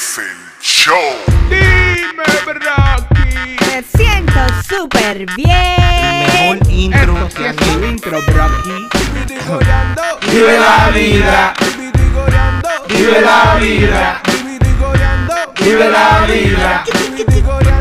Excel Show. Dime, Rocky. Me siento súper bien. Mejor intro Esto que es aquí. intro, Rocky. Vive la vida. Vive la vida. Vive la vida. Tres,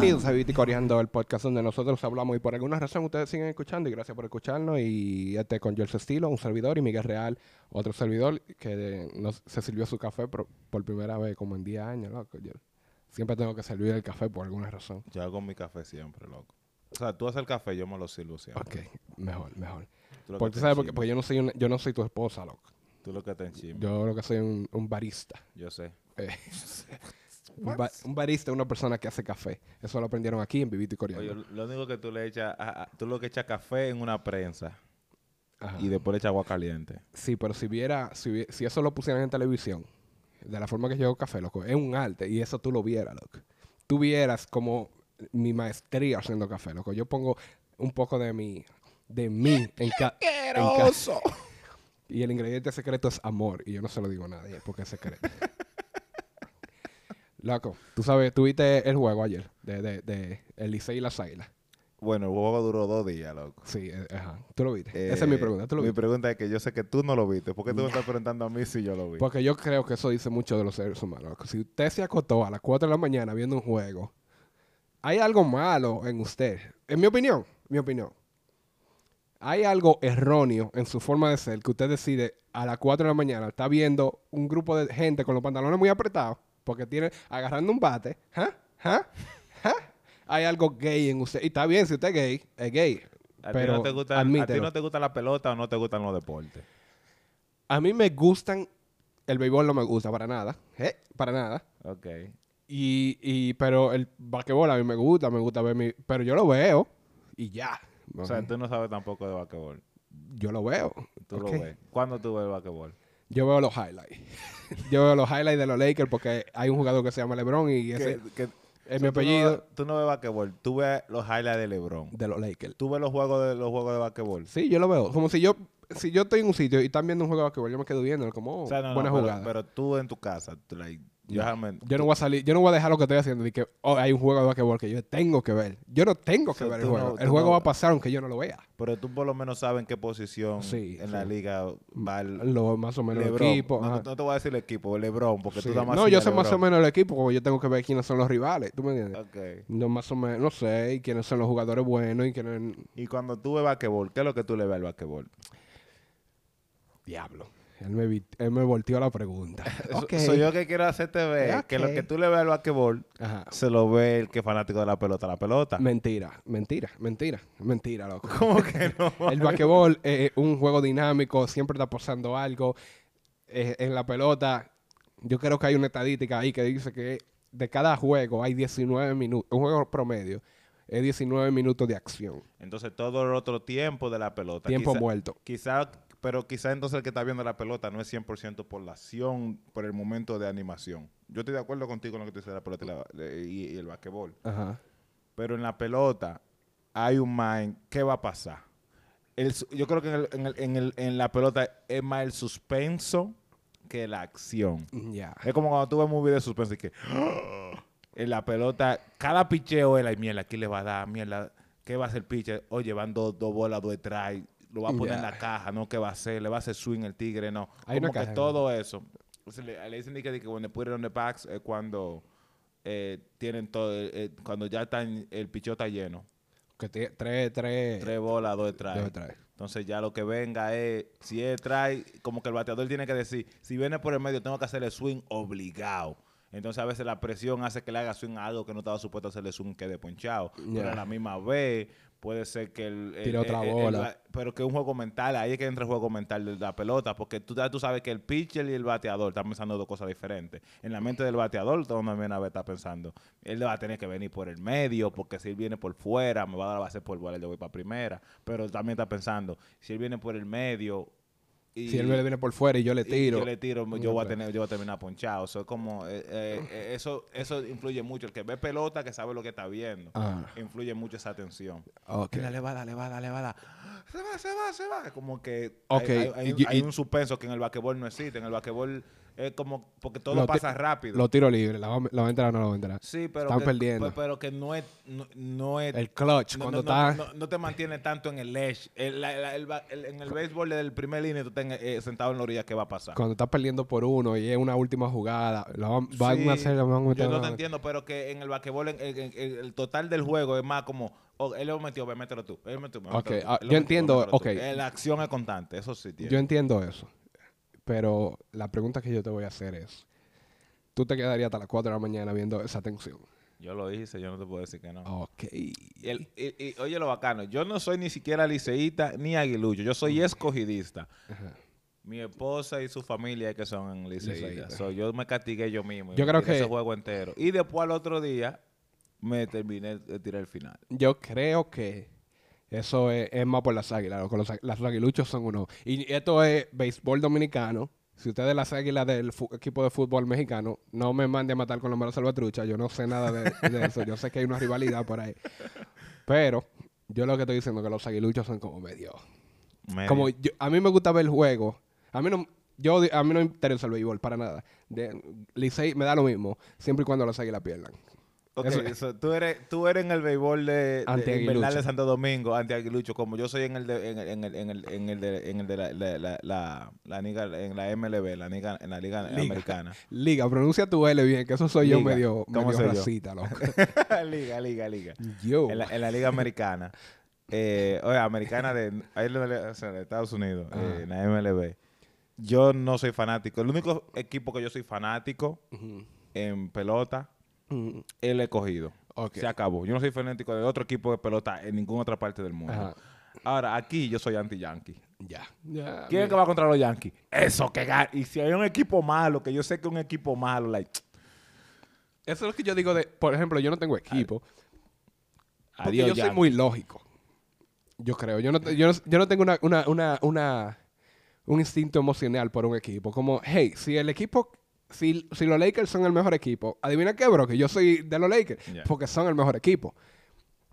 Bienvenidos a Viti Coreando, el podcast donde nosotros hablamos y por alguna razón ustedes siguen escuchando y gracias por escucharnos. Y este con George Estilo, un servidor, y Miguel Real, otro servidor que nos, se sirvió su café por, por primera vez como en 10 años, loco. Yo siempre tengo que servir el café por alguna razón. Yo hago mi café siempre, loco. O sea, tú haces el café, yo me lo sirvo siempre. Ok, mejor, mejor. Tú lo Porque que tú te sabes, porque, enchimas. porque yo no soy una- yo no soy tu esposa, loco. Tú lo que te enchimas. Yo lo que soy un, un barista. Yo sé. Eh, un, ba- un barista es una persona que hace café. Eso lo aprendieron aquí en Vivito y Coreando. Oye, lo único que tú le echas, a- a- tú lo que echas café en una prensa Ajá. y después le echas agua caliente. Sí, pero si viera, si, si eso lo pusieran en televisión, de la forma que yo hago café, loco, es un arte y eso tú lo vieras, loco. Tú vieras como mi maestría haciendo café, loco. Yo pongo un poco de mi, de mí en cada... Y el ingrediente secreto es amor. Y yo no se lo digo a nadie porque es secreto. loco, tú sabes, tú viste el juego ayer de, de, de el Licey y las Águilas. Bueno, el juego duró dos días, loco. Sí, eh, ajá. ¿Tú lo viste? Esa es mi Eh, pregunta. ¿Tú lo mi viste? pregunta es que yo sé que tú no lo viste. ¿Por qué tú me estás preguntando a mí si yo lo vi? Porque yo creo que eso dice mucho de los seres humanos. loco. Si usted se acostó a las 4 de la mañana viendo un juego, hay algo malo en usted. En mi opinión, mi opinión. Hay algo erróneo en su forma de ser que usted decide a las 4 de la mañana, está viendo un grupo de gente con los pantalones muy apretados, porque tiene agarrando un bate. ¿Ah? ¿Ah? ¿Ah? Hay algo gay en usted. Y está bien, si usted es gay, es gay. ¿A, pero no te gusta, ¿A ti no te gusta la pelota o no te gustan los deportes? A mí me gustan, el béisbol no me gusta para nada. ¿eh? Para nada. Ok. Y, y, pero el basquetbol a mí me gusta, me gusta ver mi... Pero yo lo veo y ya. O sea, tú no sabes tampoco de basquetbol. yo lo veo. Tú lo ves. ¿Cuándo tú ves el basquetbol? Yo veo los highlights. yo veo los highlights de los Lakers porque hay un jugador que se llama LeBron y ese ¿Qué- qué- es mi no apellido Tú no ves basquetbol. Tú ves los highlights de LeBron. de los Lakers. Tú ves los juegos de los juegos de basquetbol. Sí, yo lo veo. Como si yo si yo estoy en un sitio y están viendo un juego de basquetbol, yo me quedo viendo como oh, O sea, no, no, buena pero, jugada. pero tú en tu casa, tú, like, yo no voy a salir, yo no voy a dejar lo que estoy haciendo y que oh, hay un juego de basquetbol que yo tengo que ver. Yo no tengo que ver el juego. no- el juego no- va a pasar aunque yo no lo vea. pero tú por lo menos sabes en qué posición Sí, en sí. la liga va el Lo más o menos el equipo. no, te voy a decir el equipo, LeBron, porque tú más No, yo sé más o menos el equipo porque yo tengo que ver quiénes son los rivales. ¿Tú me entiendes? Ok. No, más o menos, no sé, y quiénes son los jugadores buenos y quiénes... Y cuando tú ves basquetbol, ¿qué es lo que tú le ves al basquetbol? Diablo. Él me, él me volteó la pregunta. ok. Soy yo que quiero hacerte ver que lo que tú le ves al basquetbol Ajá. se lo ve el que es fanático de la pelota, la pelota. Mentira, mentira, mentira, mentira, loco. ¿Cómo que no? El basquetbol es un juego dinámico, siempre está pasando algo. Eh, en la pelota, yo creo que hay una estadística ahí que dice que de cada juego hay 19 minutos, un juego promedio es 19 minutos de acción, Entonces todo el otro tiempo de la pelota. tiempo quizá- muerto. Quizá, pero quizá entonces el que está viendo la pelota no es 100% por la acción, por el momento de animación. Yo estoy de acuerdo contigo en lo que tú dices de la pelota y, la- de- y- y el basquetbol. Ajá. Pero en la pelota hay un mind. ¿Qué va a pasar? El yo creo que en, el- en el- en el- en la pelota es más el suspenso que la acción. Es como cuando tú ves un video de suspenso y que en la pelota, cada picheo es la mierda, aquí le va a dar, mierda, ¿qué va a hacer el pitcher? Oye, van dos, dos bolas, dos strikes, lo va a poner en la caja, ¿no? ¿Qué va a hacer? ¿Le va a hacer swing el tigre? No. Hay una que caja. todo eso. Se le, le dicen que, que cuando put it on the backs es cuando eh, tienen todo, eh, eh, cuando ya están, el picheo está lleno. Que tres, tres, Tres bolas, dos strikes. dos. Entonces ya lo que venga es, si él trae, como que el bateador tiene que decir, si viene por el medio tengo que hacerle swing obligado. Entonces a veces la presión hace que le haga swing a algo que no estaba supuesto hacerle swing que de ponchado. Pero Ya. a la misma vez puede ser que el... el- Tire otra el- bola. el- pero que es un juego mental, ahí es que entra el juego mental de la pelota, porque tú, tú sabes que el pitcher y el bateador están pensando dos cosas diferentes. En la mente del bateador, todo también a ver está pensando, él va a tener que venir por el medio, porque si él viene por fuera, me va a dar la base por bola, yo voy para primera. Pero también está pensando, si él viene por el medio... Y, Si él me viene por fuera y yo le tiro. yo le tiro, No yo voy a tener, yo voy a terminar ponchado. Eso es como, eh, eh, eh, eso, eso influye mucho. El que ve pelota, que sabe lo que está viendo, Ah. influye mucho esa atención. Ok. Mira, le va a dar, le va a dar, le va se va, se va, se va. Como que hay, hay- hay- y- hay un suspenso que en el basquetbol no existe. En el basquetbol es como, porque todo Lo pasa rápido. Los tiros libres, la va, la va a entrar o no la va a entrar. sí, pero Están que, perdiendo. pe- Pero que no es, no, no es El clutch, no, cuando está... no- te mantiene tanto en el edge. El- la- el el- en el béisbol desde el primer línea tú estás eh, sentado en la orilla, ¿qué va a pasar? Cuando estás perdiendo por uno y es una última jugada, la van, a hacer, la van a meter yo no te entiendo, pero que en el basquetbol en- en- en- en el total del juego es más como, oh, él lo metió, ve, mételo tú. Él metió, Ok, mételo tú. ah, Él yo metió, entiendo, mételo tú. ok. Eh, La acción es constante, eso sí tiene. Yo entiendo eso. Pero la pregunta que yo te voy a hacer es, ¿tú te quedarías hasta las 4 de la mañana viendo esa tensión? Yo lo hice, yo no te puedo decir que no. Ok. Y el- y- y- oye lo bacano, yo no soy ni siquiera liceísta ni aguilucho, yo soy escogidista. Ajá. Mi esposa y su familia que son liceístas. So, yo me castigué yo mismo. Yo creo que- ese juego entero. Y después al otro día me terminé de tirar el final. Yo creo que eso es, es más por las águilas. loco. Los, las aguiluchos son uno. Y esto es béisbol dominicano. Si ustedes las águilas del equipo de fútbol mexicano, no me mande a matar con los malos salvatruchas. Yo no sé nada de, de eso. Yo sé que hay una rivalidad por ahí. Pero yo lo que estoy diciendo es que los aguiluchos son como medio... Medio. Como yo- a mí me gusta ver el juego. A mí no, yo, a mí no me interesa el béisbol para nada. De, Licey me da lo mismo, siempre y cuando las águilas pierdan. Ok, so, tú, eres, tú eres en el béisbol de, de de Santo Domingo, anti-aguilucho, como yo soy en el de, en el, en el, en el, de, en el de la, la, la, la, la liga, en la MLB, la liga, en la liga, Liga. americana. Liga, pronuncia tu L bien, que eso soy yo medio, ¿Cómo medio racita, loco. liga, liga, liga. Yo. En la, en la liga americana. Eh, oye, americana de, de, o sea, de Estados Unidos, Ajá. eh, en la MLB. Yo no soy fanático. El único equipo que yo soy fanático en pelota. El escogido. Ok. Se acabó. Yo no soy fanático de otro equipo de pelota en ninguna otra parte del mundo. Ajá. Ahora, aquí yo soy anti-yankee. Ya. ya ¿Quién es que va contra los Yankees? Eso, que gana. Y si hay un equipo malo, que yo sé que es un equipo malo, like, Eso es lo que yo digo de, por ejemplo, yo no tengo equipo. Porque adiós, yo soy muy lógico. Yo creo. Yo no, te- yo no, yo no tengo una, una, una, una- un instinto emocional por un equipo. Como, hey, si el equipo, si, si los Lakers son el mejor equipo, adivina qué, bro, que yo soy de los Lakers. Porque son el mejor equipo.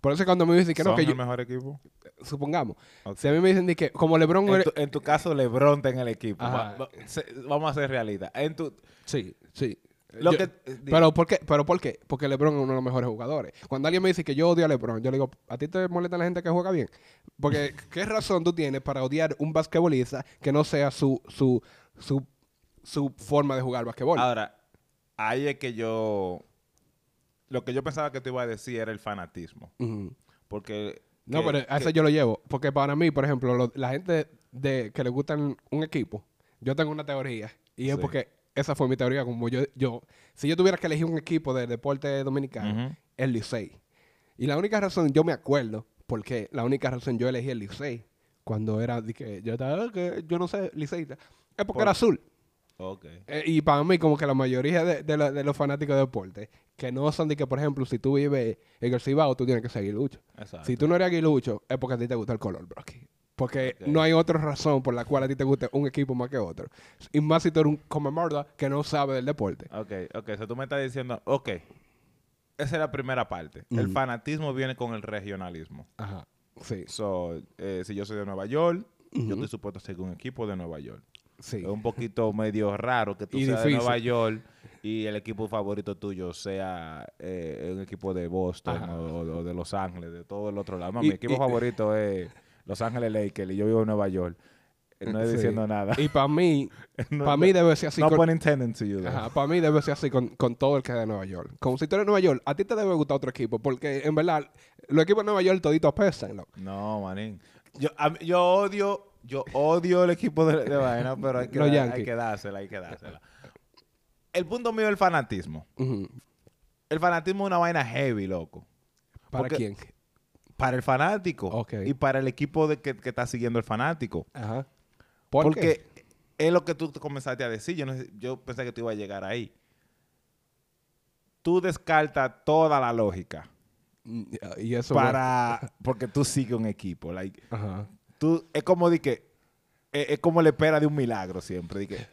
Por eso cuando me dicen que no, ¿Son que el mejor equipo? supongamos, si a mí me dicen que como LeBron... En tu, en tu caso, LeBron está en el equipo. Ajá. Va- va- se- vamos a ser realidad. En tu, Sí, sí. Lo Yo- que- di- pero, ¿por qué? ¿Pero por qué? Porque LeBron es uno de los mejores jugadores. Cuando alguien me dice que yo odio a LeBron, yo le digo, ¿a ti te molesta la gente que juega bien? Porque, ¿qué razón tú tienes para odiar un basquetbolista que no sea su, su, su, su forma de jugar basquetbol? Ahora, ahí es que yo. Lo que yo pensaba que te iba a decir era el fanatismo. Porque. No, que- pero a eso yo lo llevo. Porque para mí, por ejemplo, lo- la gente de, que le gustan un equipo, yo tengo una teoría. Y es porque esa fue mi teoría. Como yo, yo, si yo tuviera que elegir un equipo de deporte dominicano, el Licey. Y la única razón, yo me acuerdo, porque la única razón yo elegí el Licey cuando era, de que yo estaba, "Ah, que yo no sé, Liceita, es porque Por- era azul. Ok. Eh, y para mí, como que la mayoría de, de la- de los fanáticos de deporte, que no son de que, por ejemplo, si tú vives en el Cibao, tú tienes que ser aguilucho. Exacto. Si tú no eres aguilucho, es porque a ti te gusta el color, bro. Porque no hay otra razón por la cual a ti te guste un equipo más que otro. Y más si tú eres un come murder que no sabe del deporte. Ok, ok. O sea, tú me estás diciendo, ok. Esa es la primera parte. El fanatismo viene con el regionalismo. Ajá. Sí, So, eh, si yo soy de Nueva York, yo estoy supuesto a seguir un equipo de Nueva York. Sí. Es un poquito medio raro que tú Y seas de. Nueva York y el equipo favorito tuyo sea eh, un equipo de Boston o, o de Los Ángeles, de todo el otro lado. No, Y- mi equipo y- favorito es Los Ángeles Lakers y yo vivo en Nueva York. No es Sí. diciendo nada. Y para mí, No- para mí debe ser así. no con- para mí debe ser así con, con todo el que es de Nueva York. Como si tú eres de Nueva York, a ti te debe gustar otro equipo, porque en verdad, los equipos de Nueva York toditos apestan, loco. No, manín. Yo, a yo odio, yo odio el equipo de, de vaina, pero hay que, dar- hay que dársela, hay que dársela. El punto mío es el fanatismo. El fanatismo es una vaina heavy, loco. ¿Para Porque- quién? Para el fanático. Y para el equipo de que, que está siguiendo el fanático. Ajá. ¿Por Porque qué? es lo que tú te comenzaste a decir. Yo, no yo pensé que tú ibas a llegar ahí. Tú descartas toda la lógica Mm, Y eso. para porque tú sigues un equipo. Like, Ajá. Tú, es como de que es, es como la espera de un milagro siempre. Que,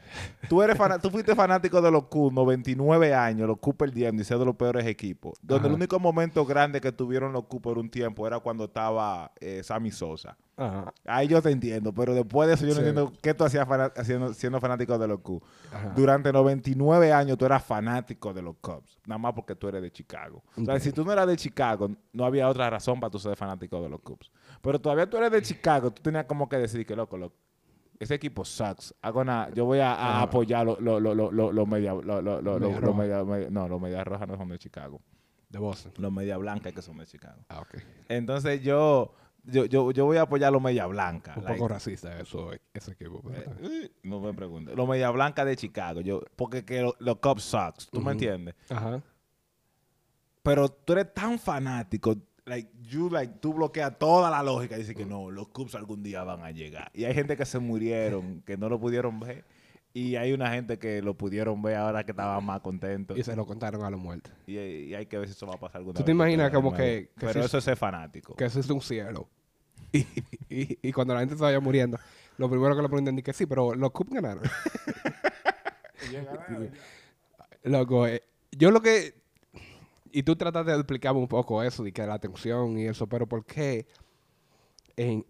tú, eres tú fuiste fanático de los Q, 99 años, los Q perdiendo y ser de los peores equipos. Donde el único momento grande que tuvieron los Q por un tiempo era cuando estaba eh, Sammy Sosa. Ajá. Ahí yo te entiendo, pero después de eso yo no entiendo qué tú hacías haciendo, siendo fanático de los Q. Ajá. Durante 99 años tú eras fanático de los Cubs, nada más porque tú eres de Chicago. O sea, si tú no eras de Chicago, no había otra razón para tú ser fanático de los Cubs. Pero todavía tú eres de Chicago, tú tenías como que decir que, loco, loco, ese equipo sucks. Hago nada, yo voy a, a apoyar los lo, lo, lo, lo- los media, lo- lo- lo- lo- Media los roja. media- media- no, los media rojas no son de Chicago. De Boston. Los media blancas que son de Chicago. Ah, ok. Entonces yo, yo, yo, yo voy a apoyar los media blancas. Un like, poco racista eso, ese equipo. eh, no me preguntes. Los media blancas de Chicago. Yo, porque que lo- los Cubs sucks. ¿Tú me entiendes? Ajá. Pero tú eres tan fanático. Like, you, like, tú bloqueas toda la lógica y dices que no, los Cubs algún día van a llegar. Y hay gente que se murieron, que no lo pudieron ver. Y hay una gente que lo pudieron ver ahora que estaban más contentos. Y se lo contaron a la muerte. Y, y hay que ver si eso va a pasar alguna ¿Tú te vez, imaginas de como nuevo. que- que Pero si- eso es ser fanático. Que eso es un cielo. Y, y, y cuando la gente se vaya muriendo, lo primero que le preguntan es que sí, pero los Cubs ganaron. Loco, eh, yo lo que... Y tú tratas de explicarme un poco eso, de que la atención y eso, pero ¿por qué? En,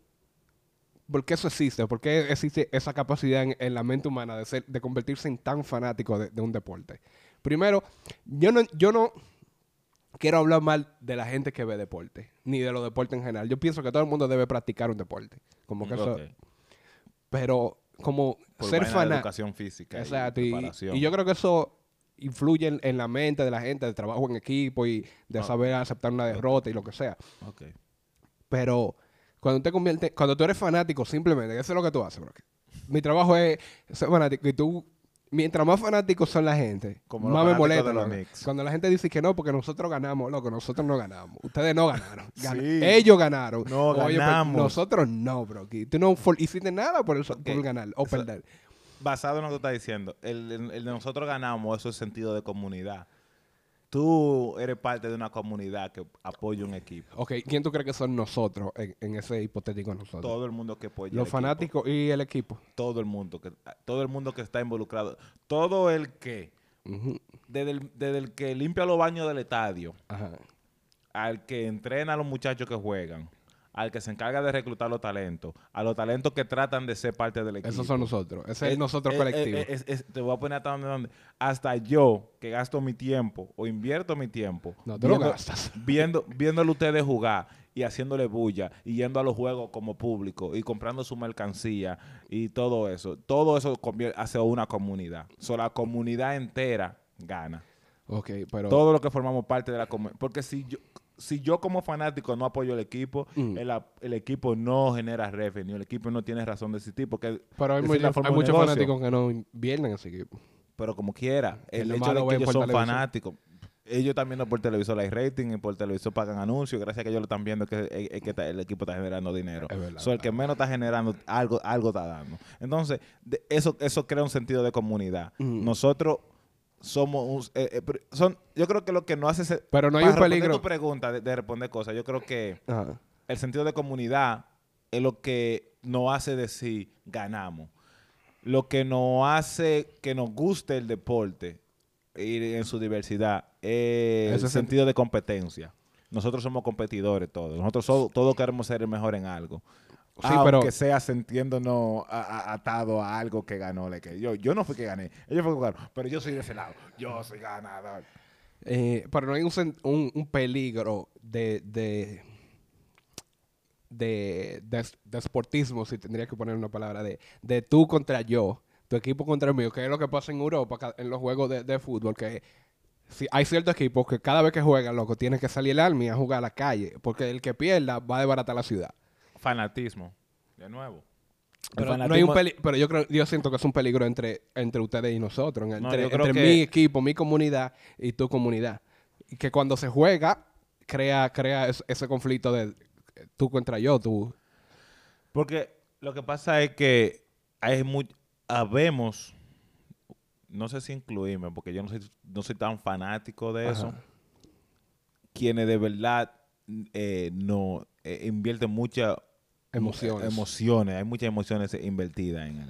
¿Por qué eso existe? ¿Por qué existe esa capacidad en, en la mente humana de, ser, de convertirse en tan fanático de, de un deporte? Primero, yo no, yo no quiero hablar mal de la gente que ve deporte, ni de los deportes en general. Yo pienso que todo el mundo debe practicar un deporte. Como que eso, pero como Por ser fanático. educación física. Exacto, y yo creo que eso influye en, la mente de la gente, de trabajo en equipo y de saber aceptar una derrota y lo que sea. Ok. Pero cuando te convierte, cuando tú eres fanático, simplemente, eso es lo que tú haces, bro. Mi trabajo es ser fanático y tú, mientras más fanáticos son la gente, Como más me molesta. Cuando la gente dice que no, porque nosotros ganamos, loco, nosotros no ganamos. Ustedes no ganaron. Gan- Sí. Ellos ganaron. No Oye, pues, ganamos. nosotros no, bro. Tú no hiciste nada por, Ok. por ganar o Eso- perder. Basado en lo que tú estás diciendo, el, el- el de nosotros ganamos, eso es sentido de comunidad. Tú eres parte de una comunidad que apoya un equipo. Ok, ¿quién tú crees que son nosotros en, en ese hipotético nosotros? Todo el mundo que apoya. Los fanáticos y el equipo. Todo el mundo que todo el mundo que está involucrado. Todo el que desde el, desde el que limpia los baños del estadio, Ajá. al que entrena a los muchachos que juegan, al que se encarga de reclutar los talentos, a los talentos que tratan de ser parte del equipo. Esos son nosotros. Ese es, Eh, nosotros eh, colectivo. eh, es- es- te voy a poner hasta donde, Hasta yo, que gasto mi tiempo o invierto mi tiempo No, tú lo gastas. viendo, viéndole ustedes jugar y haciéndole bulla y yendo a los juegos como público y comprando su mercancía y todo eso. Todo eso hace una comunidad. So, la comunidad entera gana. ok, pero... Todo lo que formamos parte de la comunidad. Porque si yo, si yo como fanático no apoyo el equipo, Mm. el, el equipo no genera revenue, el equipo no tiene razón de existir. Porque pero hay, muy- hay muchos negocio. fanáticos que no invierten en ese equipo. Pero como quiera, el nada hecho de que ellos son televisión. fanáticos, ellos también no por televisor hay rating y por televisor pagan anuncios, gracias a que ellos lo están viendo que, es- es que está- el equipo está generando dinero. Es verdad, So, el que menos está generando, algo, algo está dando. Entonces, de- eso, eso crea un sentido de comunidad. Mm. Nosotros somos un- eh, eh, son, yo creo que lo que no hace ese- Pero no hay para un peligro. tu pregunta de, de responder cosas, yo creo que Ajá. el sentido de comunidad es lo que nos hace decir ganamos. Lo que nos hace que nos guste el deporte y en su diversidad es el sen- sentido de competencia. Nosotros somos competidores todos. Nosotros so- todos queremos ser el mejor en algo. Sí, Aunque pero- sea sintiéndonos a- a- atado a algo que ganó. like que yo, yo no fui que gané. Ellos fueron que ganaron. Pero yo soy de ese lado. Yo soy ganador. Eh, pero no hay un, un- un peligro de, de, de, de, de sportismo, si tendría que poner una palabra, de, de tú contra yo, tu equipo contra el mío, que es lo que pasa en Europa en los juegos de, de fútbol, que si hay ciertos equipos que cada vez que juegan, loco, tienen que salir el army a jugar a la calle, porque el que pierda va a desbaratar la ciudad. Fanatismo. De nuevo. Pero, no hay un peli- pero yo creo, yo siento que es un peligro entre, entre ustedes y nosotros, en- No, entre, que- mi equipo, mi comunidad y tu comunidad. Y que cuando se juega, crea, crea es- ese conflicto de tú contra yo, tú. Porque lo que pasa es que hay muy, habemos, no sé si incluirme, porque yo no soy, no soy tan fanático de eso, quienes de verdad eh, no eh, invierten mucha Emociones. Emociones, hay muchas emociones invertidas en el,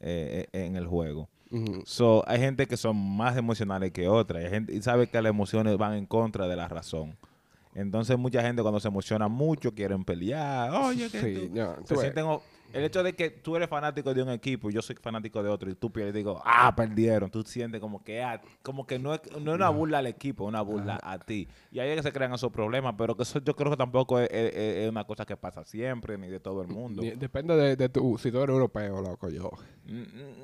eh, eh, en el juego. So, hay gente que son más emocionales que otras. Hay gente, y sabe que las emociones van en contra de la razón. Entonces, mucha gente cuando se emociona mucho quieren pelear. Oye, que Sí, tú- se tú sienten el hecho de que tú eres fanático de un equipo y yo soy fanático de otro y tú pierdes y digo, ah, perdieron. Tú sientes como que, ah, como que no es, no es una burla al equipo, es una burla a ti. Y ahí es que se crean esos problemas, pero que eso yo creo que tampoco es, es- es una cosa que pasa siempre ni de todo el mundo. Depende de, de tu, si tú eres europeo, loco, yo.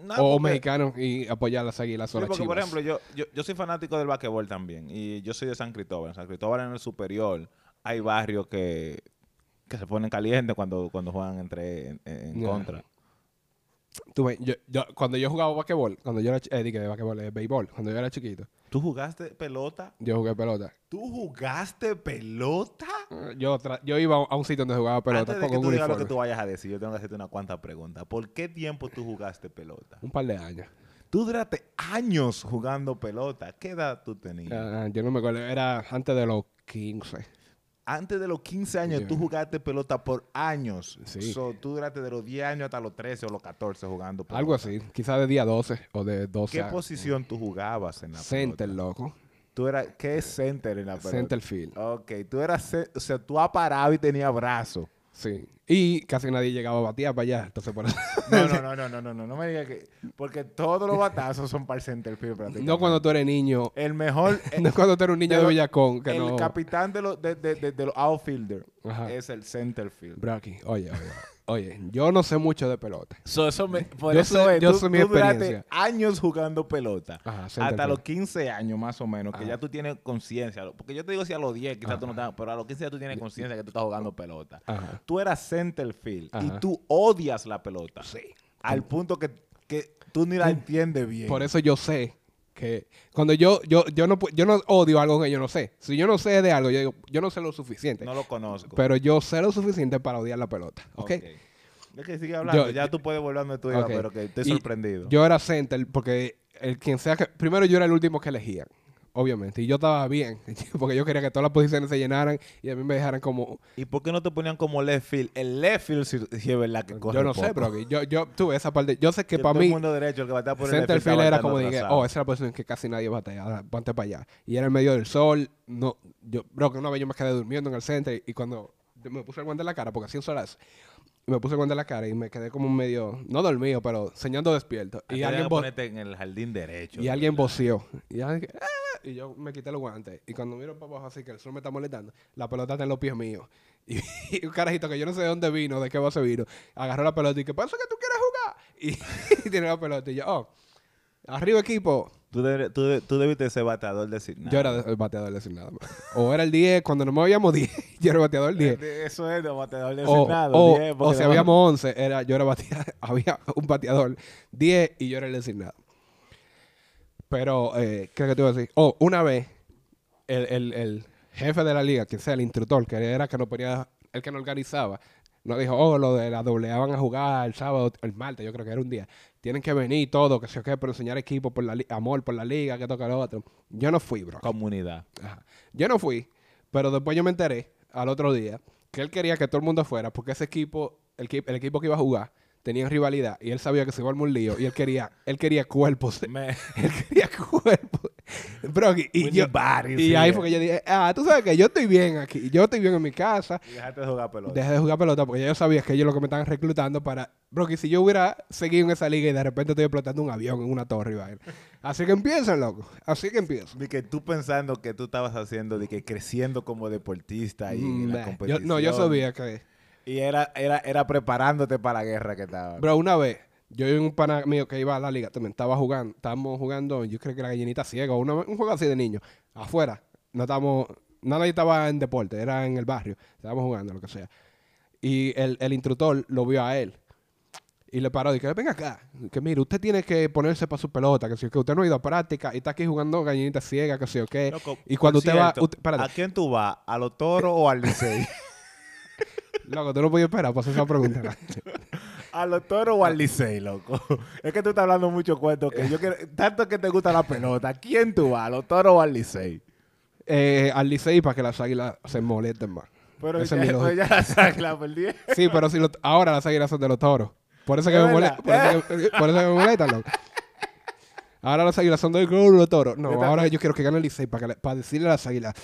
No, o porque- mexicano y apoyar las águilas Sí, porque, por ejemplo, yo, yo, yo soy fanático del basquetbol también. Y yo soy de San Cristóbal. San Cristóbal, en el superior, hay barrios que, que se ponen calientes cuando, cuando juegan entre en, en Ya. contra. Tú ves, yo, yo- cuando yo jugaba basquetbol, cuando yo era, eh, dije, basquetbol, eh, béisbol, cuando yo era chiquito, ¿Tú jugaste pelota? yo jugué pelota. ¿Tú jugaste pelota? Eh, Yo, yo iba a un sitio donde jugaba pelota Antes de con que un tú digas lo que tú vayas a decir, yo tengo que hacerte una cuanta pregunta. ¿Por qué tiempo tú jugaste pelota? Un par de años. Tú duraste años jugando pelota. ¿Qué edad tú tenías? Ah, yo no me acuerdo, era antes de los 15. Antes de los 15 años, Sí. tú jugaste pelota por años. Sí. So, tú duraste de los 10 años hasta los 13 o los 14 jugando pelota. Algo así, quizás de día 12 o de 12 ¿Qué posición tú jugabas en la Center, pelota? loco. Tú eras, ¿Qué es center en la pelota? Center field. Ok, tú eras, o sea, tú aparado y tenías brazo. Sí. Y casi nadie llegaba a batear para allá. Entonces, por eso. No, no, no, no, no, no, no, no me digas que... Porque todos los batazos son para el center field prácticamente. no cuando tú eres niño. El mejor... No cuando tú eres un niño de de lo- Villacón. Que el no. capitán de, los de, de, de- de los outfielder Ajá. es el center field. Braki, oye, oye, oye, yo no sé mucho de pelota. So, eso me, por Yo eso sé- es, yo tú, sé mi tú duraste experiencia. años jugando pelota. Ajá, hasta los 15 años más o menos, que Ajá. ya tú tienes conciencia. Porque yo te digo si a los 10 quizás tú no estás, pero a los 15 ya tú tienes conciencia que tú estás jugando pelota. Ajá. Tú eras center field y tú odias la pelota. Sí. Al punto que, que tú ni la entiendes bien. Por eso yo sé que cuando yo, yo, yo no yo no odio algo que yo no sé. Si yo no sé de algo, yo digo, yo no sé lo suficiente. no lo conozco. Pero yo sé lo suficiente para odiar la pelota. ¿Ok? Es que sigue hablando. Yo- ya tú puedes volver a donde tú ibas, Ok. pero que estoy Y sorprendido. Yo era center porque el quien sea que. Primero yo era el último que elegían, obviamente. Y yo estaba bien, porque yo quería que todas las posiciones se llenaran y a mí me dejaran como. ¿Y por qué no te ponían como left field? El left field sí, sí es verdad que corre yo no sé, pero yo, yo tuve esa parte. Yo sé que Que para el mí. mundo derecho, el que batea por el Center left field era como dije, oh, esa es la posición que casi nadie batea, ahora ponte para allá. Y era en medio del sol, no, yo, bro, que una vez yo me quedé durmiendo en el center y cuando me puse el guante en la cara, porque hacía y me puse el guante en la cara y me quedé como medio, no dormido, pero soñando despierto. Aquí Y alguien, en el jardín derecho. y alguien voció. Y, alguien- ¡Ah! Y yo me quité los guantes. Y cuando miro para abajo así que el sol me está molestando, la pelota está en los pies míos. Y, y un carajito que yo no sé de dónde vino, de qué base vino, agarró la pelota y que, ¿por eso que tú quieres jugar? Y, y tiene la pelota. Y yo, oh, arriba equipo. Tú, tú, tú debiste ser bateador designado. Yo era el bateador designado. O era el 10, cuando no me habíamos 10, yo era bateador 10. Eh, Eso es de bateador O, designado. o- 10, o porque si no- habíamos 11, era, yo era bateador, había un bateador 10 y yo era el designado. Pero, eh, ¿qué es que te iba a decir? Oh, una vez, el, el- el jefe de la liga, quien sea, el instructor, que era que nos ponía, el que nos organizaba, nos dijo, oh, lo de la doble A van a jugar el sábado, el martes, yo creo que era un día. Tienen que venir todo, que yo qué, por enseñar equipo, por la amor por la liga, que toca lo otro. Yo no fui, bro. Comunidad. Ajá. Yo no fui, pero después yo me enteré al otro día que él quería que todo el mundo fuera porque ese equipo, el, el equipo que iba a jugar, tenía rivalidad y él sabía que se iba a armar un lío y él quería, él quería cuerpos. Me- él quería cuerpos. Bro, y, yo- y ahí fue que yo dije, ah, tú sabes que yo estoy bien aquí, yo estoy bien en mi casa. y dejaste de jugar pelota. Dejé de jugar pelota porque ya yo sabía que ellos lo que me estaban reclutando para... Bro, que si yo hubiera seguido en esa liga y de repente estoy explotando un avión en una torre vaina. Así que empiezan, loco. Así que empiezan. De que tú pensando que tú estabas haciendo, de que creciendo como deportista y en la. Yo- competición. no, yo sabía que... Y era, era, era preparándote para la guerra que estaba. Bro, una vez, yo y un pana mío que iba a la liga también estaba jugando, estábamos jugando, yo creo que la gallinita ciega, una- un juego así de niños, afuera. No estábamos, no nadie estaba en deporte, era en el barrio, estábamos jugando, lo que sea. Y el, el instructor lo vio a él. Y le paró y dije, venga acá, que mire, usted tiene que ponerse para su pelota, que si que usted no ha ido a práctica y está aquí jugando gallinita ciega, que si o qué. Y cuando usted va, cierto, usted- espérate, ¿A quién tú vas? ¿A los toros o al Licey? loco, tú no podías esperar para hacer esa pregunta. ¿A los toros o al Licey, loco? Es que tú estás hablando mucho cuento que yo quiero... Tanto que te gusta la pelota. ¿A quién tú vas? ¿A los toros o al Licey? eh, al Licey para que las águilas se molesten más. Pero ya, es mi pues lógica. ya las águilas perdí. Sí, pero si lo- ahora las águilas son de los toros. Por eso que Es me verdad. Por eso que, por eso que me molestan, loco. Ahora las águilas son de los toros. No, ahora yo quiero que gane el Licey para, que le- para decirle a las águilas.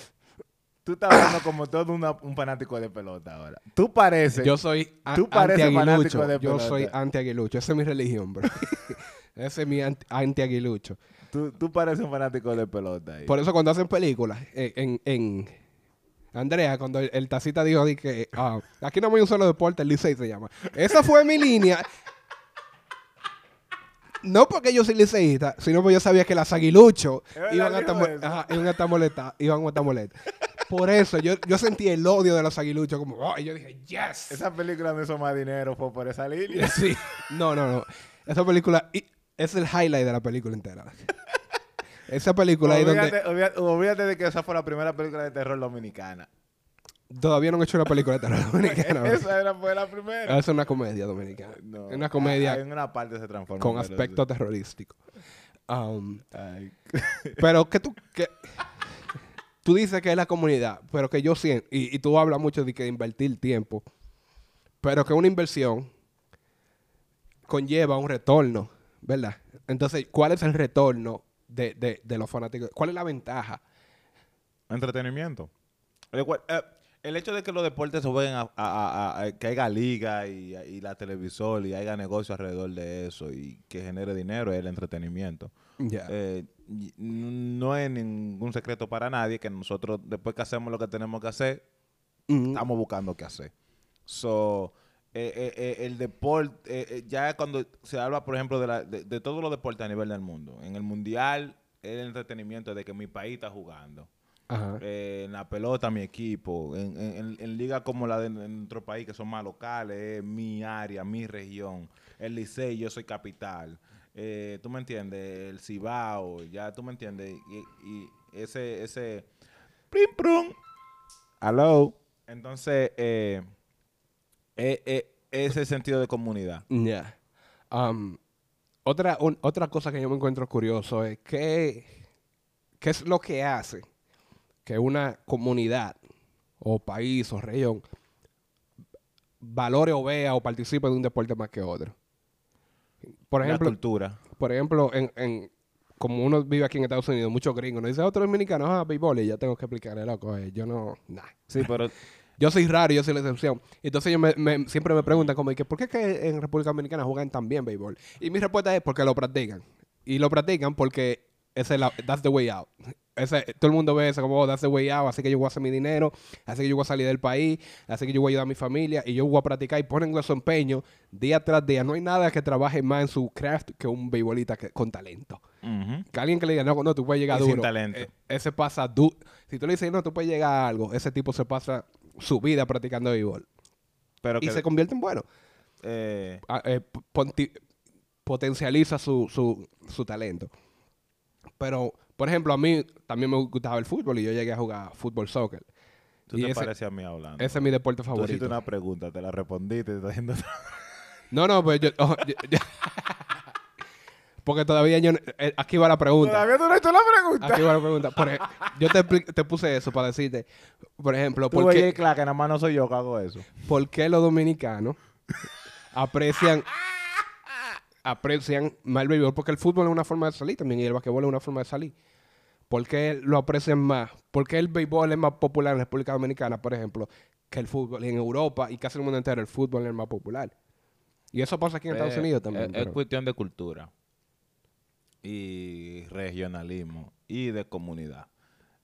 Tú estás hablando como todo una- un fanático de pelota ahora. Tú pareces. Yo soy Tú pareces anti-aguilucho. fanático de Yo pelota. soy anti-aguilucho. Esa es mi religión, bro. Ese es mi anti- anti-aguilucho. Tú, tú pareces un fanático de pelota. ahí. Por eso cuando hacen películas, eh, en, en Andrea, cuando el, el tacita dijo di que ah, aquí no hay un solo deporte, el Licey se llama. Esa fue mi línea. No porque yo soy liceísta, sino porque yo sabía que las aguiluchos iban a estar mo- eso. ajá, iban a estar molestadas, Por eso yo, yo sentí el odio de los aguiluchos, como, oh, y yo dije, yes. Esa película no hizo más dinero, fue por esa línea. Sí. No, no, no. Esa película es el highlight de la película entera. Esa película ahí donde de que esa fue la primera película de terror dominicana. todavía no han hecho una película de terror dominicana. Esa era, fue la primera. Es una comedia dominicana. No, una comedia ah, En una parte se transforma. con aspecto terrorístico. Um, pero que tú... Tú dices que es la comunidad, pero que yo siento... Y, y tú hablas mucho de que invertir tiempo. Pero que una inversión conlleva un retorno, ¿verdad? Entonces, ¿cuál es el retorno de, de- de los fanáticos? ¿Cuál es la ventaja? Entretenimiento. El, eh, el hecho de que los deportes se jueguen a, a- a- a- que haya liga y, y la televisor y haya negocio alrededor de eso y que genere dinero es el entretenimiento. Ya. Eh, y no es ningún secreto para nadie que nosotros después que hacemos lo que tenemos que hacer, estamos buscando qué hacer. So, eh, eh, eh, el deporte, eh, ya cuando se habla, por ejemplo, de, la- de, de todos los deportes a nivel del mundo, en el mundial, el entretenimiento de que mi país está jugando. Ajá. Eh, en la pelota, mi equipo. En, en, ligas como la de nuestro país, que son más locales, es mi área, mi región. El Licey, yo soy capital. Eh, ¿Tú me entiendes? El Cibao, ya tú me entiendes. Y, y ese, ese. ¡Prim, prum! Hello. Entonces, eh, eh, eh, ese sentido de comunidad. Ya. Um, otra, un- otra cosa que yo me encuentro curioso es que, qué es lo que hace que una comunidad o país o región valore o vea o participe de un deporte más que otro. Por la ejemplo, cultura. por ejemplo, en, en- como uno vive aquí en Estados Unidos, muchos gringos, nos dice otro dominicano, ah, béisbol, y yo tengo que explicarle, loco, eh, yo no, nah. Sí, pero Yo soy raro, yo soy la excepción. Entonces ellos me, me- siempre me preguntan como, que, ¿por qué es que en República Dominicana juegan tan bien béisbol? Y mi respuesta es porque lo practican. Y lo practican porque ese es la, that's the way out. Ese, todo el mundo ve eso como, oh, that's the way out, así que yo voy a hacer mi dinero, así que yo voy a salir del país, así que yo voy a ayudar a mi familia y yo voy a practicar y ponen su empeño día tras día. No hay nada que trabaje más en su craft que un beisbolista con talento. Que alguien que le diga, no, no, tú puedes llegar Y sin duro. talento. Eh, ese pasa duro. Si tú le dices, no, tú puedes llegar a algo, ese tipo se pasa su vida practicando béisbol. pero Y que, se convierte en bueno. eh, Ah, eh, potencializa su, su, su talento. Pero, por ejemplo, a mí también me gustaba el fútbol y yo llegué a jugar fútbol soccer. tú y te ese- a mí hablando. Ese es mi deporte Tú hiciste favorito. una pregunta, te la respondí, te haciendo... No, no, pues yo... oh, yo- yo- porque todavía yo... eh, aquí va la pregunta. Todavía tú no has hecho la pregunta. Aquí va la pregunta. Por yo te, puse eso para decirte, por ejemplo, Tú ¿por qué, claro que nada más no soy yo que hago eso. por qué los dominicanos aprecian aprecian más el béisbol? Porque el fútbol es una forma de salir también y el basquetbol es una forma de salir. ¿Por qué lo aprecian más? ¿Por qué el béisbol es más popular en la República Dominicana, por ejemplo, que el fútbol? En Europa y casi el mundo entero el fútbol es el más popular. Y eso pasa aquí en Estados Eh, Unidos también. Es, es cuestión de cultura. Y regionalismo. Y de comunidad.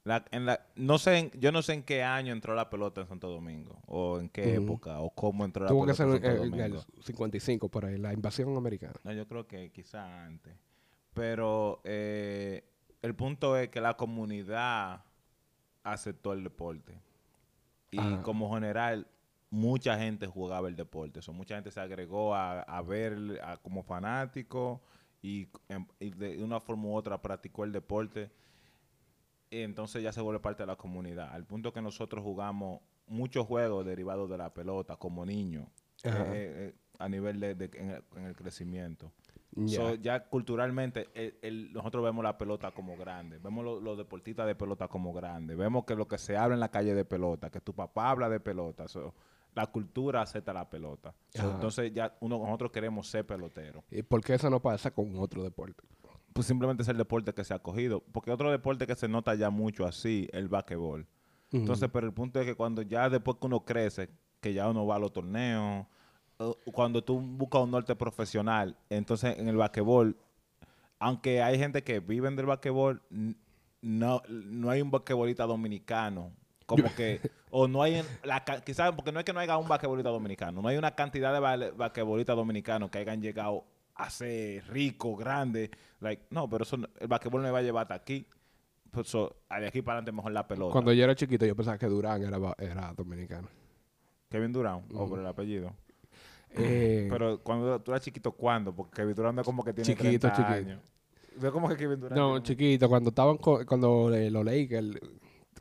La- en la, no sé, en- yo no sé en qué año entró la pelota en Santo Domingo. O en qué época. O cómo entró la Tuvo que pelota ser en en, Santo en el Domingo. 55 por ahí, la invasión americana. No, yo creo que quizá antes. Pero eh, el punto es que la comunidad aceptó el deporte. Y Ajá. como general, mucha gente jugaba el deporte. O sea, mucha gente se agregó a, a ver a- como fanático y, em- y de una forma u otra practicó el deporte. Y entonces ya se vuelve parte de la comunidad. Al punto que nosotros jugamos muchos juegos derivados de la pelota como niños. Ajá. eh, eh, a nivel de, de- en, el, en el crecimiento. Ya. So, ya culturalmente el- el- nosotros vemos la pelota como grande, vemos lo- los deportistas de pelota como grande, vemos que lo que se habla en la calle de pelota, que tu papá habla de pelota, so, la cultura acepta la pelota. So, entonces ya uno, nosotros queremos ser peloteros. ¿Y por qué eso no pasa con otro deporte? Pues simplemente es el deporte que se ha cogido, porque otro deporte que se nota ya mucho así, el basquetbol. Entonces, pero el punto es que cuando ya después que uno crece, que ya uno va a los torneos, cuando tú buscas un norte profesional, entonces en el basquetbol, aunque hay gente que viven del basquetbol, no, no hay un basquetbolista dominicano. Como que, o no hay, la, quizás, porque no es que no haya un basquetbolista dominicano, no hay una cantidad de basquetbolistas dominicanos que hayan llegado a ser rico, grande. Like, no, pero eso, no- el basquetbol me va a llevar hasta aquí. Pues, so, de aquí para adelante mejor la pelota. Cuando yo era chiquito, yo pensaba que Durán era, era dominicano. Kevin Durant, o por el apellido. Eh, Pero cuando tú eras chiquito, ¿cuándo? Porque Kevin Durant es como que tiene Chiquito, 30 chiquito. años. ¿Ves como que Kevin Durant? no, chiquito, cuando estaban, co- cuando eh, lo leí, que el,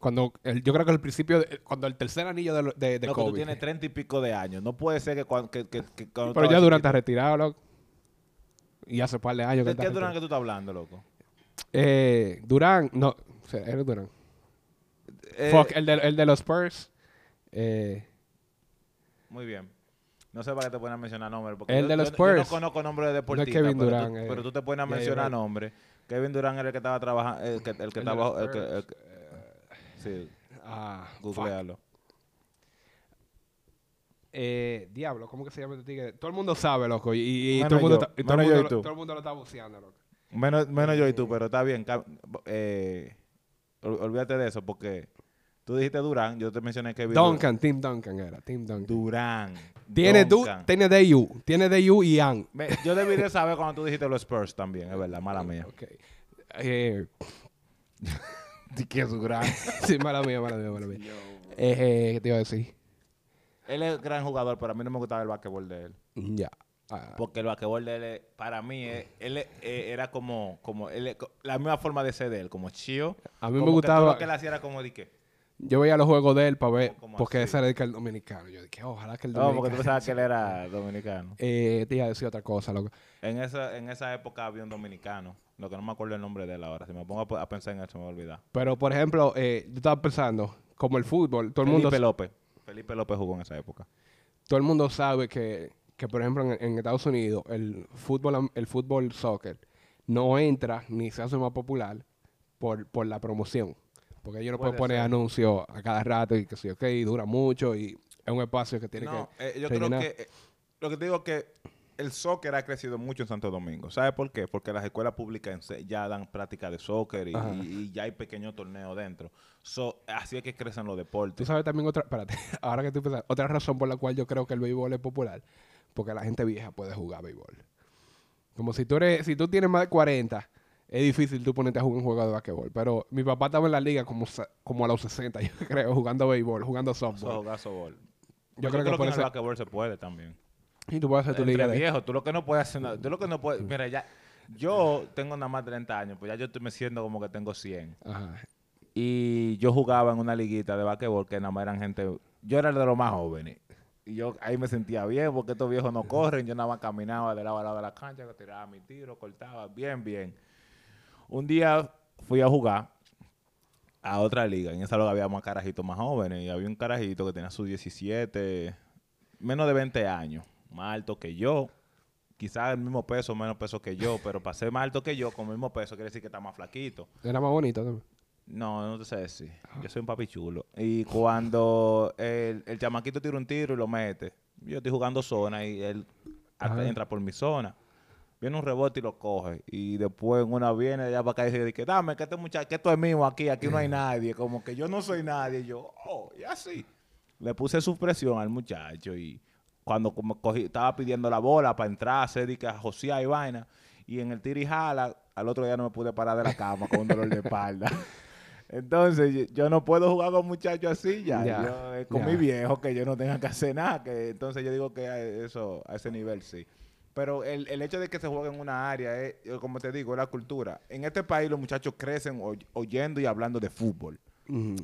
cuando, el- yo creo que el principio, de- cuando el tercer anillo de, de, de No, tú tienes 30 y pico de años. No puede ser que cuando... Que, que, que cuando Pero ya Durán chiquito- retirado, loco. Y hace par de años que ¿De está qué retirado. que tú estás hablando, loco? Eh, Durán, no, o sea, era Durán. Eh, Fuck, el de, el de los Spurs. Eh, Muy bien. No sé para qué te a mencionar nombres. Porque El yo, de los yo- yo no Spurs. conozco nombres de deportistas. Kevin pero, Durant, tú, eh. pero tú te pones a Yeah, mencionar right. nombres. Kevin Durant era el que estaba trabajando. El que, el que El estaba. El que, el Spurs. que- sí, ah, googlealo. Eh, diablo, ¿cómo que se llama este tigre? Todo el mundo sabe, loco. Y, y- y Menos todo, el mundo yo. está- y todo, el yo mundo y lo- tú. todo el mundo lo está buceando, loco. Menos, menos yo y tú, pero está bien. Eh, ol- olvídate de eso porque tú dijiste Durán, yo te mencioné Kevin Duncan, Tim Duncan era, Tim Duncan. Durán. Tiene, du, tiene DU, tiene DU y Yang. Me- yo debí de saber cuando tú dijiste los Spurs también, es verdad, mala mía. Ok. Eh, ¿Qué es Durán? sí, mala mía, mala mía, mala mía. Eh, ¿Qué te iba a decir? Él es gran jugador, pero a mí no me gustaba el basquetbol de él. Ya. Ah, Porque el basquetbol de él, es- para mí, es- él es- eh, era como, como él la misma forma de ser de él, como chío. A mí me que gustaba- Todo lo que él hacía era como de que. yo veía los juegos de él para ver, ¿Cómo porque así? ese era el, que el dominicano. Yo dije, ojalá que el No, dominicano. porque tú pensabas que él era dominicano. Eh, te iba a decir otra cosa, loco. En esa, en esa época había un dominicano, lo que no me acuerdo el nombre de él ahora. Si me pongo a, a pensar en eso, me voy a olvidar. Pero, por ejemplo, eh, yo estaba pensando, como el fútbol, todo el Felipe mundo López. Felipe López jugó en esa época. todo el mundo sabe que, que, por ejemplo, en, en Estados Unidos, el fútbol, el fútbol soccer no entra ni se hace más popular por, por la promoción. Porque ellos no Puede pueden poner ser. anuncios a cada rato y que sí, ok, dura mucho y es un espacio que tiene No, que. eh, yo rellenar. creo que. eh, lo que te digo es que el soccer ha crecido mucho en Santo Domingo. ¿Sabes por qué? Porque las escuelas públicas ya dan práctica de soccer y, Ajá. y- y ya hay pequeños torneos dentro. So, así es que crecen los deportes. Tú sabes también otra, espérate, ahora que estoy pensando, otra razón por la cual yo creo que el béisbol es popular, porque la gente vieja puede jugar béisbol. Como si tú eres, si tú tienes más de 40, es difícil tú ponerte a jugar un juego de basquetbol. Pero mi papá estaba en la liga como, como a los 60, yo creo, jugando béisbol, jugando So, softball. jugar softball. Yo creo que por en eso- el basquetbol se puede también. Y tú puedes hacer tu liga de... viejo, tú lo que no puedes hacer nada. Tú lo que no puedes. Mira, ya. Yo tengo nada más de 30 años, pues ya yo estoy me siento como que tengo 100. Ajá. Y yo jugaba en una liguita de basquetbol que nada más eran gente. Yo era de los más jóvenes. Y yo ahí me sentía bien porque estos viejos no corren. Yo nada más caminaba de lado a lado de la cancha, que tiraba mi tiro, cortaba. Bien, bien. Un día fui a jugar a otra liga. En esa liga había más carajitos más jóvenes. Y había un carajito que tenía sus 17, menos de 20 años. Más alto que yo. Quizás el mismo peso, menos peso que yo. Pero para ser más alto que yo, con el mismo peso, quiere decir que está más flaquito. Era más bonito también. No, no te sé decir. Yo soy un papi chulo. Y cuando el, el chamaquito tira un tiro y lo mete, yo estoy jugando zona y él Ajá. entra por mi zona. Viene un rebote y lo coge. Y después en una viene allá para acá y dice, que dame, que este muchacho, que esto es mío aquí, aquí no hay nadie. Como que yo no soy nadie. Y yo, oh, y así. Le puse su presión al muchacho y cuando cogí, estaba pidiendo la bola para entrar, hacer que a josear y vaina. Y en el tiro y jala, al otro día no me pude parar de la cama con un dolor de espalda. Entonces, yo, no puedo jugar con muchachos así ya. Ya, Yo, eh, con ya. mi viejo, que yo no tenga que hacer nada. Que, entonces, yo digo que a eso, a ese nivel sí. Pero el, el hecho de que se juegue en una área, es, eh, como te digo, es la cultura. En este país los muchachos crecen oy- oyendo y hablando de fútbol.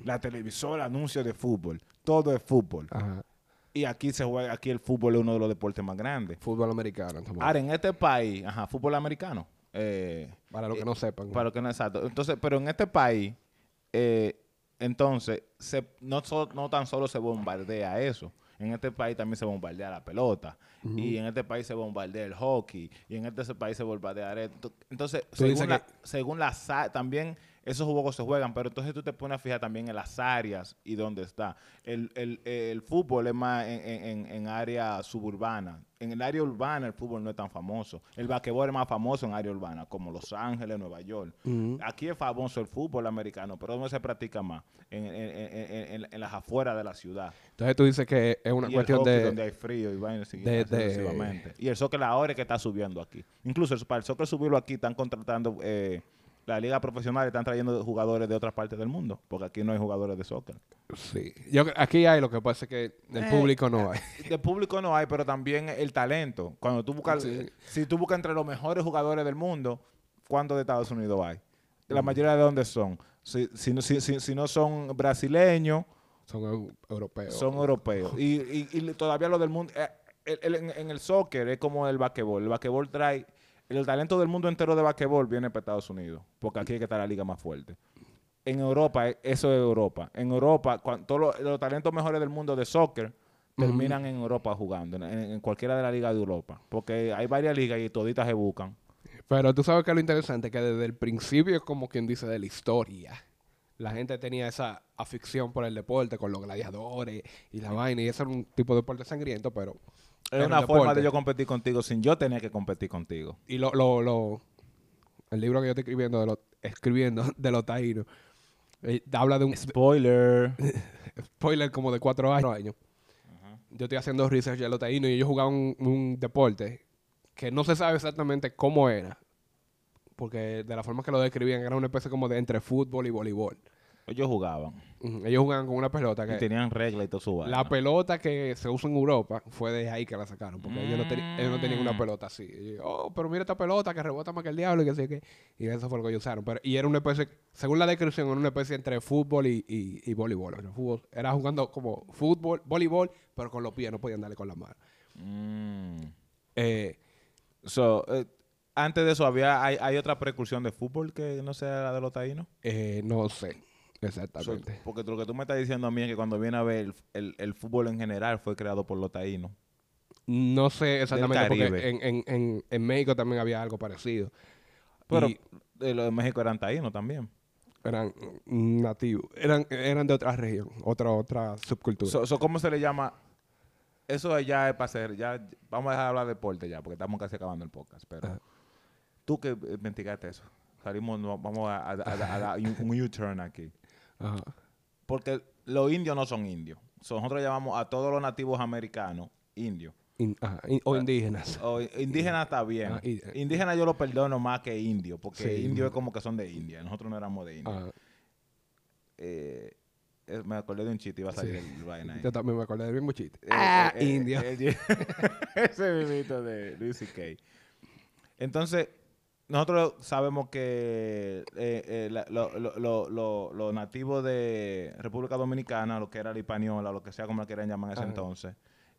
La televisora, anuncios de fútbol. Todo es fútbol. Ajá. Y aquí se juega, aquí el fútbol es uno de los deportes más grandes. Fútbol americano. Ahora, en este país, ajá, fútbol americano. eh, para los que no sepan. para lo que no exacto. Entonces, pero en este país, eh, entonces, se, no, so- no tan solo se bombardea eso. En este país también se bombardea la pelota. Y en este país se bombardea el hockey. Y en este país se bombardea esto. Entonces, según la, que- según las a- también esos juegos se juegan, pero entonces tú te pones a fijar también en las áreas y dónde está. El, el- el fútbol es más en, en- en- área suburbana. En el área urbana el fútbol no es tan famoso. El basquetbol es más famoso en área urbana, como Los Ángeles, Nueva York. Aquí es famoso el fútbol americano, pero ¿dónde se practica más? En, en- en- en- en las afueras de la ciudad. Entonces tú dices que es una y cuestión el hockey de... donde hay frío y vainas así, de- de-. Y el soccer ahora es que está subiendo aquí. Incluso el- para el soccer subirlo aquí están contratando eh, la liga profesional, están trayendo jugadores de otras partes del mundo, porque aquí no hay jugadores de soccer. Sí. Yo, aquí hay, lo que pasa es que del Eh, público no hay. De público no hay, pero también el talento. Cuando tú buscas, Sí. si tú buscas entre los mejores jugadores del mundo, ¿cuántos de Estados Unidos hay? La mayoría de dónde son. Si, si, no- si- si- si no son brasileños, Son eu- europeos. son europeos. Y, y- y todavía lo del mundo. eh, el- el- en, en el soccer es como el basquetbol. El basquetbol trae. El talento del mundo entero de basquetbol viene para Estados Unidos. Porque aquí es que está la liga más fuerte. En Europa, eh, eso es Europa. En Europa, todos los, los talentos mejores del mundo de soccer terminan en Europa jugando. En, en cualquiera de las ligas de Europa. Porque hay varias ligas y toditas se buscan. Pero tú sabes que lo interesante es que desde el principio, como quien dice, de la historia, la gente tenía esa afición por el deporte, con los gladiadores y la vaina, y ese era un tipo de deporte sangriento, pero... Es una forma de yo competir contigo sin yo tener que competir contigo. Y lo, lo, lo- el libro que yo estoy escribiendo de los, escribiendo de los taínos, eh, habla de un Spoiler. spoiler como de cuatro años. Yo estoy haciendo research de los taínos y ellos jugaban un, un deporte que no se sabe exactamente cómo era. Porque de la forma que lo describían era una especie como de entre fútbol y voleibol. Ellos jugaban. Ellos jugaban con una pelota Y que... tenían reglas y todo su vaina. La pelota que se usa en Europa fue de ahí que la sacaron, porque ellos, no ellos no tenían una Mm. pelota así. Y oh, pero mira esta pelota que rebota más que el diablo y que sé qué. Y eso fue lo que ellos usaron. Pero, y era una especie, según la descripción, era una especie entre fútbol y, y, y voleibol. Fútbol era jugando como fútbol, voleibol, pero con los pies, no podían darle con la mano. Mm. Eh, So, eh, antes de eso, había hay, hay otra precursión de fútbol que no sea la de los taínos. eh, no sé So, exactamente. porque lo que tú me estás diciendo a mí es que cuando viene a ver el, el- el fútbol en general fue creado por los taínos. no sé exactamente porque en, en, en, en México también había algo parecido. Pero Y- de los de México eran taínos también. eran nativos, eran, eran de otra región, otra otra subcultura. So, so, ¿Cómo se le llama? Eso ya es para hacer, ya vamos a dejar de hablar de deporte ya, porque estamos casi acabando el podcast. Pero Ajá. tú que investigaste eso, salimos, no, vamos a, a- a- a dar un U-turn aquí. Ajá. Porque los indios no son indios. So, nosotros llamamos a todos los nativos americanos indios. In- ajá, in- o indígenas. O indígena está bien. Ah, y- indígena yo lo perdono más que indio, porque Sí. indio es como que son de India. Nosotros no éramos de India. Ajá. Eh, eh, me acordé de un chiste, iba a salir Sí. el vaina. Yo también me acordé del mismo chiste. Eh, ah, eh, eh, indio. eh, ese mimito de Luis C.K. Entonces, nosotros sabemos que eh, eh, la- lo- lo- lo- lo- los nativos de República Dominicana, lo que era la hispaniola, lo que sea como la quieran llamar en ese Ajá. entonces,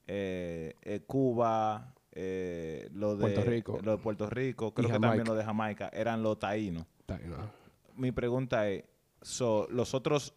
eh, eh, Cuba, eh, lo de Puerto Rico. lo de Puerto Rico, Y creo que también lo de Jamaica, eran los taínos. Está bien, ¿no? Mi pregunta es, so, los otros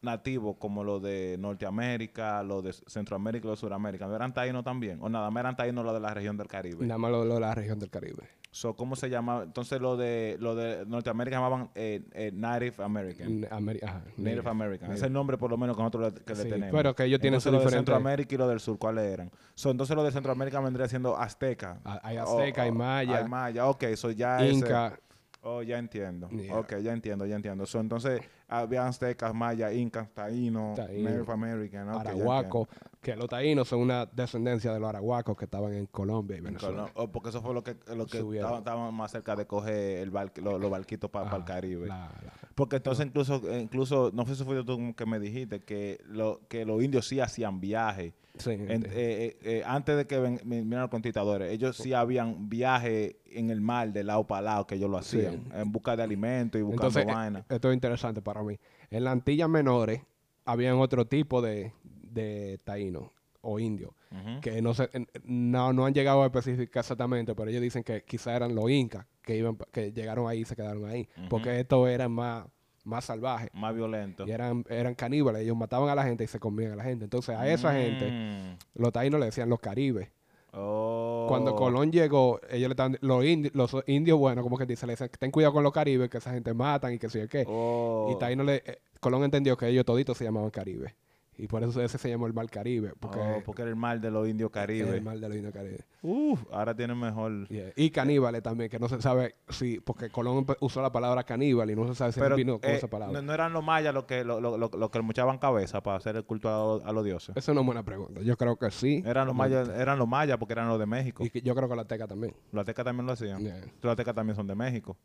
nativos como los de Norteamérica, los de Centroamérica los de Sudamérica, ¿no eran taínos también? ¿O nada más eran taínos los de la región del Caribe? Nada más lo, lo de la región del Caribe. So, ¿Cómo se llama? Entonces, lo de, lo de Norteamérica llamaban eh, eh, Native American. Ameri- ajá, Native American. Native. Es el nombre, por lo menos, que nosotros le, que le Sí, tenemos. pero que ellos tienen entonces, su lo de diferente- Centroamérica y lo del sur, ¿cuáles eran? So, entonces, lo de Centroamérica vendría siendo azteca. Ah, hay azteca, hay maya. Hay maya, ok. So, ya ese- Inca. Oh, ya entiendo. Yeah. Ok, ya entiendo, ya entiendo. So, entonces, había aztecas, mayas, incas, Taíno, Native American. ok, ya arahuaco, que los taínos son una descendencia de los arahuacos que estaban en Colombia y. Venezuela. Oh, porque eso fue lo que, lo que estaban, estaban más cerca de coger el bar- lo- los barquitos para el Caribe. la- la- Porque entonces incluso, incluso, no sé si fue tú que me dijiste, que, lo, que los indios sí hacían viajes. sí, En- eh, eh, eh, antes de que ven- vinieran los conquistadores, ellos sí habían viajes en el mar de lado para lado que ellos lo Sí. hacían, en busca de alimentos y buscando Entonces, eh, vaina. esto es interesante para mí. En las Antillas Menores habían otro tipo de, de taínos. o indios. Ujú. Que no, se, no, no han llegado a especificar exactamente, pero ellos dicen que quizá eran los incas que, iban, que llegaron ahí y se quedaron ahí. Porque estos eran más, más salvajes. Más violento. Y eran, eran caníbales. Ellos mataban a la gente y se comían a la gente. Entonces a esa gente, Mm. los taínos le decían los caribes. Oh. Cuando Colón llegó, ellos le estaban, los, indi- los indios buenos, como que dice, le dicen, ten cuidado con los caribes, que esa gente matan y que sé yo qué. Oh. Y Taíno le, eh, Colón entendió que ellos toditos se llamaban Caribe. Y por eso ese se llamó el Mar Caribe. Porque, Oh, porque era el mal de los indios caribe. el mal de los indios Caribe. Uf, ahora tiene mejor. Yeah. Y caníbales también, que no se sabe si, porque Colón usó la palabra caníbal y no se sabe si Pero vino con eh, esa palabra. no, no eran los mayas los que, lo, lo- lo- los que muchaban cabeza para hacer el culto a, los- a los dioses. Esa es una buena pregunta. Yo creo que sí. Eran los mayas, eran los mayas porque eran los de México. Y que yo creo que la teca también. Los aztecas también lo hacían. Yeah. Los aztecas también son de México.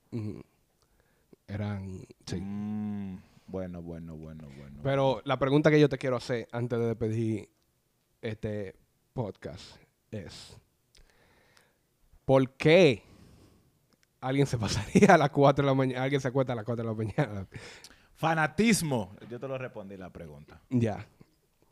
Eran, sí. Mm, bueno, bueno, bueno, bueno. Pero la pregunta que yo te quiero hacer antes de despedir este podcast es: ¿por qué alguien se pasaría a las 4 de la mañana? Alguien se acuesta a las 4 de la mañana. Fanatismo. Yo te lo respondí la pregunta. Ya.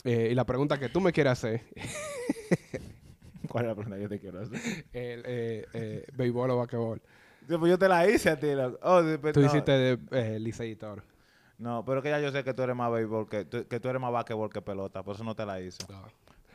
Eh, y la pregunta que tú me quieres hacer: ¿Cuál es la pregunta que yo te quiero hacer? el, eh, eh, béisbol o basquetbol. Sí, pues yo te la hice a ti. Oh, pero Tú no. hiciste de eh, Licey y Toro. No, pero que ya yo sé que tú eres más béisbol que, tú- que tú eres más basquetbol que pelota, por eso no te la hice.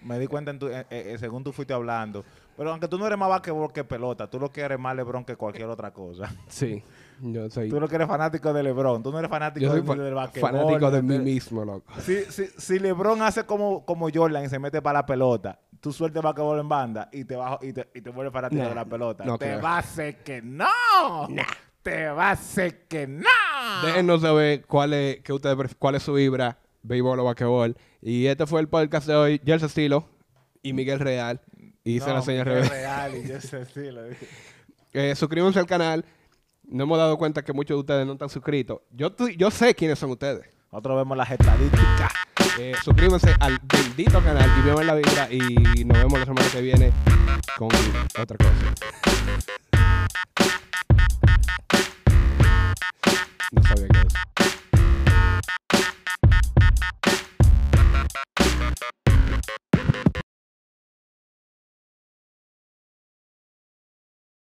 Me di cuenta en tu- eh, eh, según tú fuiste hablando. Pero aunque tú no eres más basquetbol que pelota, tú lo que eres más LeBron que cualquier otra cosa. Sí, yo soy, Tú lo que eres fanático de LeBron, tú no eres fanático yo soy de- fa- del basquetbol. fanático de mí mismo, loco. Si, si, si LeBron hace como, como Jordan y se mete para la pelota, tú sueltes basquetbol en banda y te, vas, y te, y te vuelves fanático Nah, de la pelota. no te creo. va a hacer que no. Te va a hacer que no. Déjenos saber cuál es, qué ustedes pref- cuál es su vibra, béisbol o basquetbol. Y este fue el podcast de hoy. Jersey Estilo y Miguel Real. Y No, la señal Miguel. Real y ese estilo. Eh, suscríbanse al canal. No hemos dado cuenta que muchos de ustedes no están suscritos. Yo, yo sé quiénes son ustedes. Nosotros vemos las estadísticas. Eh, suscríbanse al bendito canal y vean la vibra. Y nos vemos la semana que viene con otra cosa. No sabía qué es.